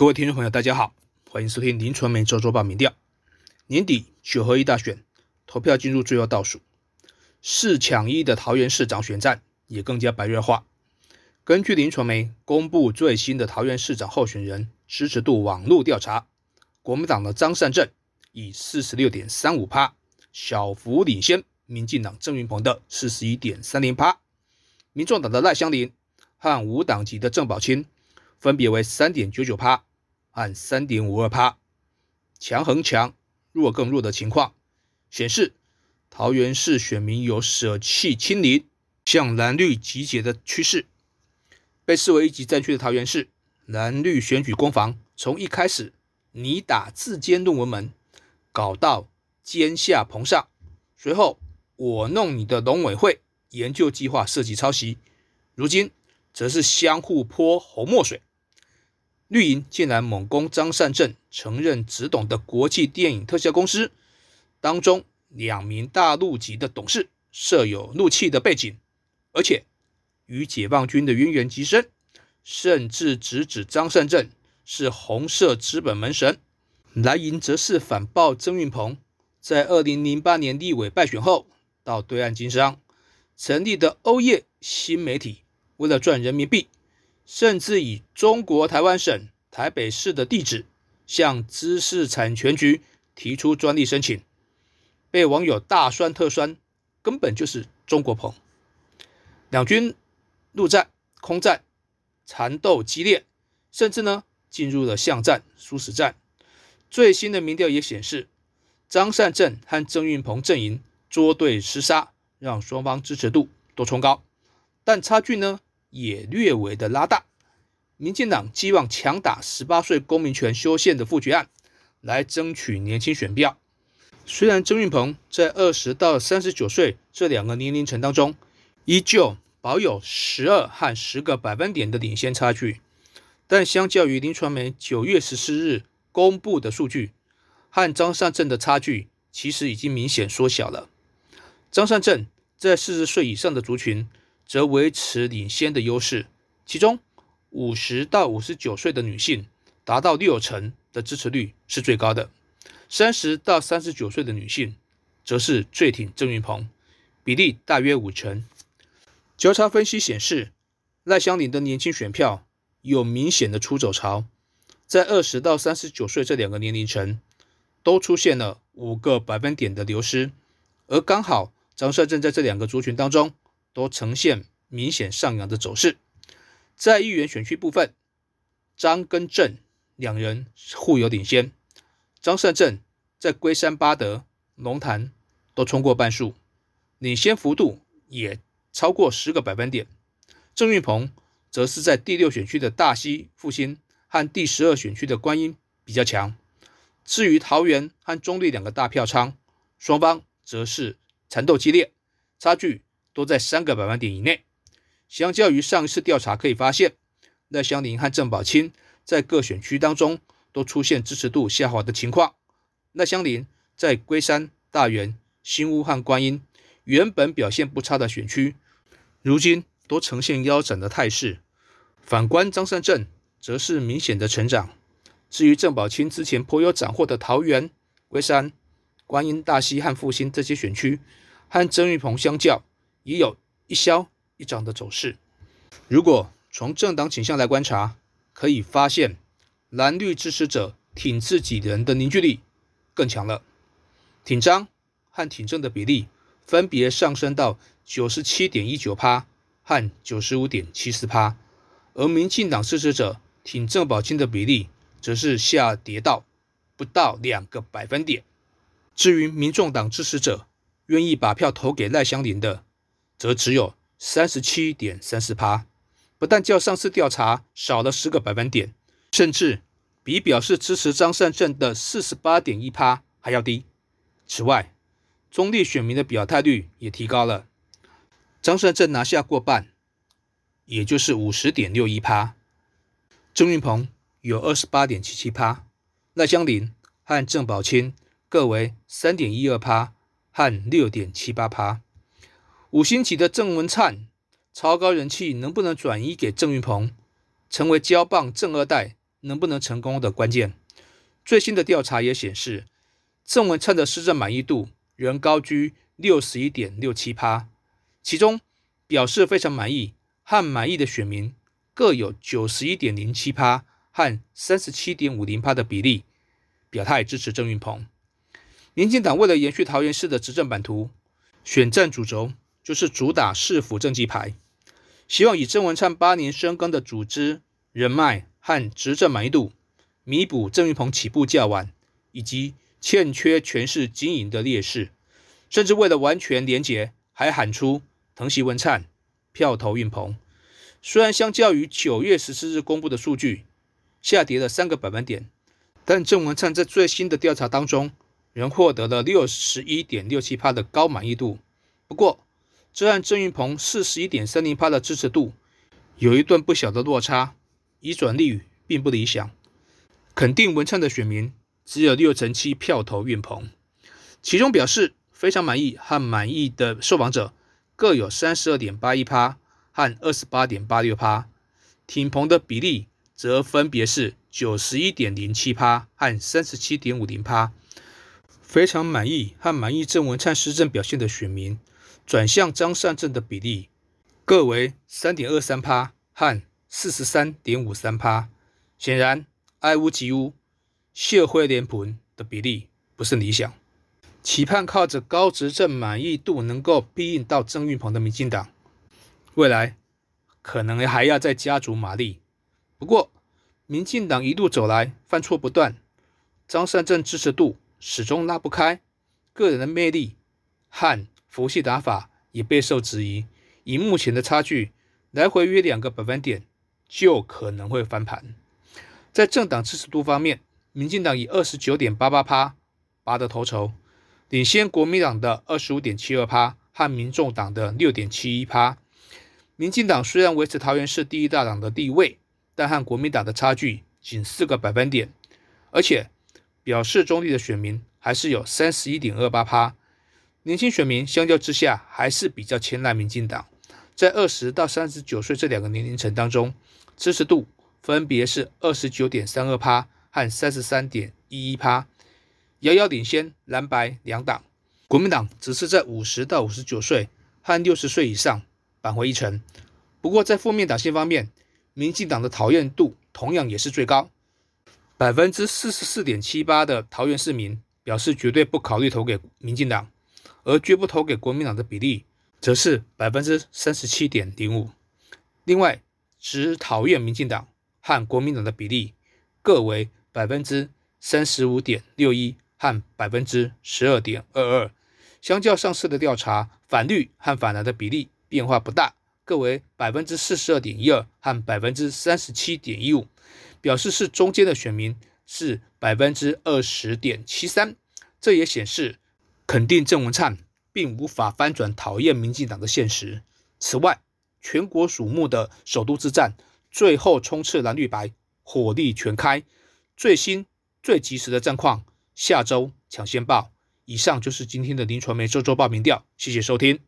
各位听众朋友，大家好，欢迎收听林传媒周周报民调。年底九合一大选投票进入最后倒数，四抢一的桃园市长选战也更加白热化。根据林传媒公布最新的桃园市长候选人支持度网络调查，国民党的张善政以四十六点三五趴小幅领先民进党郑云鹏的四十一点三零趴，民众党的赖香林和无党籍的郑宝清分别为三点九九趴。按三点五二趴，强横强，弱更弱的情况，显示桃园市选民有舍弃亲邻，向蓝绿集结的趋势。被视为一级战区的桃园市蓝绿选举攻防，从一开始你打自监论文门，搞到奸下棚上，随后我弄你的农委会研究计划设计抄袭，如今则是相互泼红墨水。绿营竟然猛攻张善政承认只懂的国际电影特效公司当中两名大陆籍的董事设有怒气的背景，而且与解放军的渊源极深，甚至直指张善政是红色资本门神。蓝营则是反爆曾运鹏在二零零八年立委败选后到对岸经商，成立的欧业新媒体，为了赚人民币。甚至以中国台湾省台北市的地址向知识产权局提出专利申请，被网友大酸特酸，根本就是中国棚。两军陆战、空战缠斗激烈，甚至呢进入了巷战、殊死战。最新的民调也显示，张善政和郑运鹏阵营捉对厮杀，让双方支持度都冲高，但差距呢？也略微的拉大，民进党寄望强打十八岁公民权修宪的复决案，来争取年轻选票。虽然曾运鹏在二十到三十九岁这两个年龄层当中，依旧保有十二和十个百分点的领先差距，但相较于林传媒九月十四日公布的数据，和张善政的差距其实已经明显缩小了。张善政在四十岁以上的族群。则维持领先的优势，其中五十到五十九岁的女性达到六成的支持率是最高的，三十到三十九岁的女性则是最挺郑云鹏，比例大约五成。交叉分析显示，赖香林的年轻选票有明显的出走潮，在二十到三十九岁这两个年龄层都出现了五个百分点的流失，而刚好张帅正在这两个族群当中。都呈现明显上扬的走势。在议员选区部分，张跟郑两人互有领先。张善政在龟山、八德、龙潭都冲过半数，领先幅度也超过十个百分点。郑运鹏则是在第六选区的大溪、复兴和第十二选区的观音比较强。至于桃园和中立两个大票仓，双方则是缠斗激烈，差距。都在三个百分点以内。相较于上一次调查，可以发现赖香林和郑宝清在各选区当中都出现支持度下滑的情况。赖香林在龟山、大园、新屋和观音原本表现不差的选区，如今都呈现腰斩的态势。反观张善政，则是明显的成长。至于郑宝清之前颇有斩获的桃园、龟山、观音、大溪和复兴这些选区，和曾玉鹏相较，也有一消一涨的走势。如果从政党倾向来观察，可以发现蓝绿支持者挺自己人的凝聚力更强了，挺张和挺正的比例分别上升到九十七点一九趴和九十五点七四趴，而民进党支持者挺郑宝清的比例则是下跌到不到两个百分点。至于民众党支持者愿意把票投给赖香林的，则只有三十七点三四趴，不但较上次调查少了十个百分点，甚至比表示支持张善政的四十八点一趴还要低。此外，中立选民的表态率也提高了，张善政拿下过半，也就是五十点六一趴，郑运鹏有二十八点七七趴，赖香林和郑宝清各为三点一二趴和六点七八趴。五星级的郑文灿超高人气，能不能转移给郑云鹏，成为交棒正二代，能不能成功的关键。最新的调查也显示，郑文灿的施政满意度仍高居六十一点六七趴，其中表示非常满意和满意的选民各有九十一点零七趴和三十七点五零趴的比例表态支持郑运鹏。民进党为了延续桃园市的执政版图，选战主轴就是主打市府政绩牌，希望以郑文灿八年深耕的组织人脉和执政满意度，弥补郑运鹏起步较晚以及欠缺权势经营的劣势。甚至为了完全连结，还喊出疼惜文灿，票投运鹏。虽然相较于九月十四日公布的数据下跌了三个百分点，但郑文灿在最新的调查当中。仍获得了六十一点六七趴的高满意度，不过，这和郑运鹏四十一点三零趴的支持度有一段不小的落差，移转率并不理想。肯定文灿的选民只有六成七票投运鹏，其中表示非常满意和满意的受访者各有三十二点八一趴和二十八点八六趴，挺鹏的比例则分别是九十一点零七趴和三十七点五零趴。非常满意和满意郑文灿施政表现的选民，转向张善政的比例各为三点二三趴和四十三点五三趴。显然，爱屋及乌、谢惠连盆的比例不是理想。期盼靠着高执政满意度能够逼应到郑运鹏的民进党，未来可能还要再加足马力。不过，民进党一路走来犯错不断，张善政支持度。始终拉不开，个人的魅力和佛系打法也备受质疑。以目前的差距，来回约两个百分点，就可能会翻盘。在政党支持度方面，民进党以二十九点八八趴拔得头筹，领先国民党的二十五点七二趴和民众党的六点七一趴。民进党虽然维持桃园市第一大党的地位，但和国民党的差距仅四个百分点，而且。表示中立的选民还是有三十一点二八趴，年轻选民相较之下还是比较青睐民进党。在二十到三十九岁这两个年龄层当中，支持度分别是二十九点三二趴和三十三点一一趴，遥遥领先蓝白两党。国民党只是在五十到五十九岁和六十岁以上扳回一城。不过在负面党性方面，民进党的讨厌度同样也是最高。百分之四十四点七八的桃园市民表示绝对不考虑投给民进党，而绝不投给国民党的比例则是百分之三十七点零五。另外，只讨厌民进党和国民党的比例各为百分之三十五点六一和百分之十二点二二。相较上次的调查，反绿和反蓝的比例变化不大，各为百分之四十二点一二和百分之三十七点一五。表示是中间的选民是百分之二十点七三，这也显示肯定郑文灿并无法翻转讨厌民进党的现实。此外，全国瞩目的首都之战最后冲刺蓝绿白，火力全开。最新最及时的战况，下周抢先报。以上就是今天的林传媒周周报民调，谢谢收听。